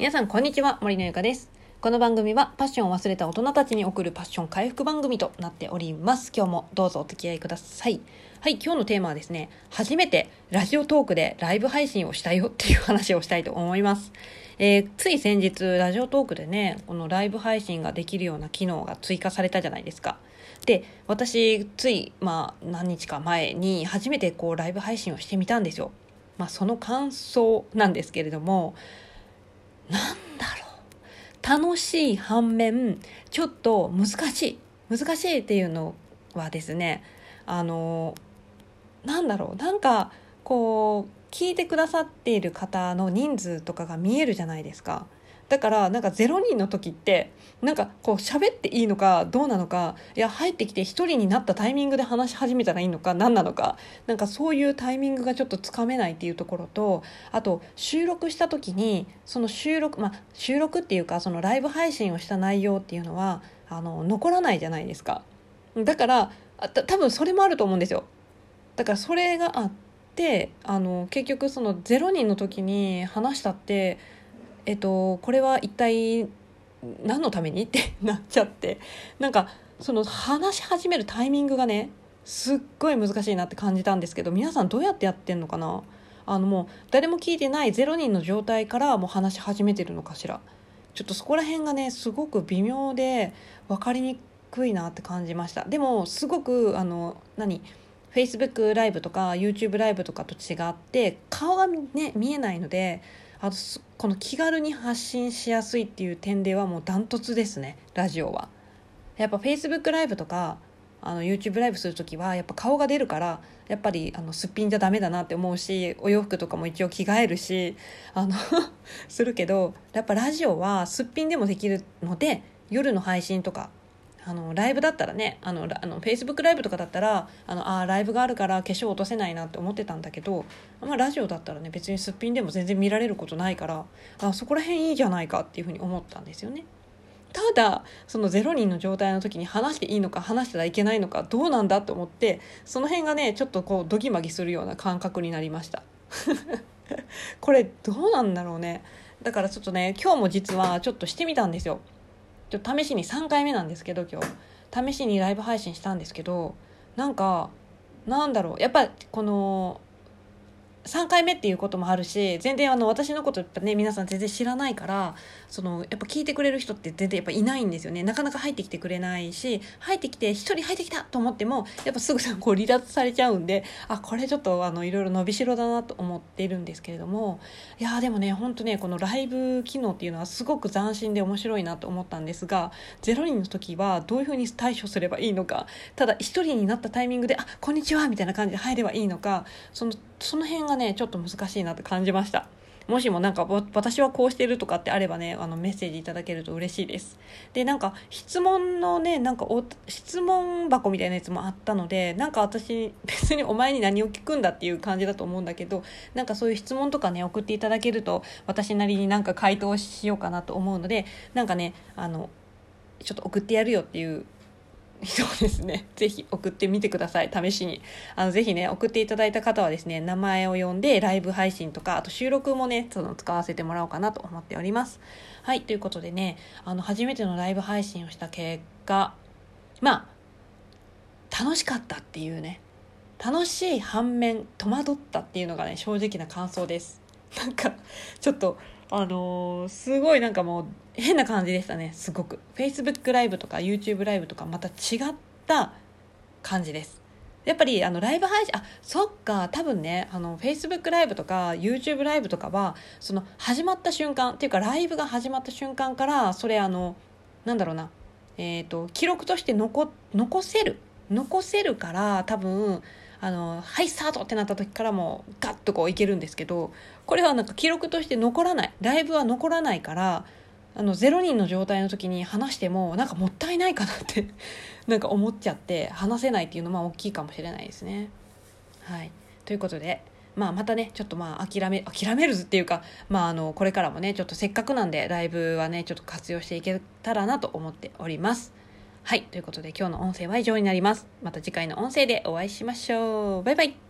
皆さんこんにちは森のゆかです。この番組はパッションを忘れた大人たちに送るパッション回復番組となっております。今日もどうぞお付き合いください。はい今日のテーマはですね初めてラジオトークでライブ配信をしたよっていう話をしたいと思います。えー、つい先日ラジオトークでねこのライブ配信ができるような機能が追加されたじゃないですか。で私ついまあ何日か前に初めてこうライブ配信をしてみたんですよ。まあその感想なんですけれどもなんだろう。楽しい反面ちょっと難しい。難しいっていうのはですねあのなんだろう。なんかこう聞いてくださっている方の人数とかが見えるじゃないですか。だからなんか0人の時ってなんかこう喋っていいのかどうなのかいや入ってきて1人になったタイミングで話し始めたらいいのか何なのかなんかそういうタイミングがちょっとつかめないっていうところとあと収録した時にその収録まあ収録っていうかそのライブ配信をした内容っていうのはあの残らないじゃないですか。だから多分それもあると思うんですよ。だからそれがあってあの結局その0人の時に話したってえっと、これは一体何のためにって なっちゃって。なんかその話し始めるタイミングがねすっごい難しいなって感じたんですけど皆さんどうやってやってんのかな？あのもう誰も聞いてない0人の状態からもう話し始めてるのかしら。ちょっとそこら辺がねすごく微妙で分かりにくいなって感じました。でもすごくあの何？Facebook ライブとか YouTube ライブとかと違って顔が、ね、見えないのであとこの気軽に発信しやすいっていう点ではもうダントツですねラジオは。やっぱ Facebook ライブとかあの YouTube ライブする時はやっぱ顔が出るからやっぱりあのすっぴんじゃダメだなって思うしお洋服とかも一応着替えるしあの するけどやっぱラジオはすっぴんでもできるので夜の配信とかあのライブだったらねあのあの Facebook ライブとかだったらあのあライブがあるから化粧落とせないなって思ってたんだけど、まあ、ラジオだったらね別にすっぴんでも全然見られることないからあそこら辺いいじゃないかっていうふうに思ったんですよね。ただその0人の状態の時に話していいのか話したらいけないのかどうなんだと思ってその辺がねちょっとこうドギマギするような感覚になりました。これどうなんだろうね。だからちょっとね今日も実はちょっとしてみたんですよ。ちょ試しに3回目なんですけど今日。試しにライブ配信したんですけどなんかなんだろう。やっぱこの3回目っていうこともあるし全然あの私のことやっぱね皆さん全然知らないからそのやっぱ聞いてくれる人って全然やっぱいないんですよね。なかなか入ってきてくれないし入ってきて1人入ってきたと思ってもやっぱすぐこう離脱されちゃうんであこれちょっとあのいろいろ伸びしろだなと思っているんですけれどもいやでもねほんとねこのライブ機能っていうのはすごく斬新で面白いなと思ったんですが0人の時はどういうふうに対処すればいいのかただ1人になったタイミングで「あこんにちは」みたいな感じで入ればいいのかそのその辺がねちょっと難しいなって感じました。もしもなんか私はこうしてるとかってあればねあのメッセージいただけると嬉しいです。でなんか質問のねなんかお質問箱みたいなやつもあったのでなんか私別にお前に何を聞くんだっていう感じだと思うんだけどなんかそういう質問とかね送っていただけると私なりになんか回答しようかなと思うのでなんかねあのちょっと送ってやるよっていう人ですね、ぜひ送ってみてください、試しに。あの、ぜひね、送っていただいた方はですね、名前を呼んでライブ配信とか、あと収録もね、その使わせてもらおうかなと思っております。はい、ということでね、あの、初めてのライブ配信をした結果、まあ、楽しかったっていうね、楽しい反面、戸惑ったっていうのがね、正直な感想です。なんか、ちょっと、あのー、すごいなんかもう変な感じでしたねすごく。Facebook ライブとか YouTube ライブとかまた違った感じです。やっぱりあのライブ配信あそっか多分ねあの Facebook ライブとか YouTube ライブとかはその始まった瞬間っていうかライブが始まった瞬間からそれあのなんだろうなえっ、ー、と記録として残残せる残せるから多分あのはいスタートってなった時からもガッとこういけるんですけどこれはなんか記録として残らないライブは残らないからあの0人の状態の時に話してもなんかもったいないかなって なんか思っちゃって話せないっていうのは大きいかもしれないですね。はいということでまあ、またねちょっとまあ諦め諦めるっていうか、まあ、あのこれからもねちょっとせっかくなんでライブはねちょっと活用していけたらなと思っております。はい。ということで今日の音声は以上になります。また次回の音声でお会いしましょう。バイバイ。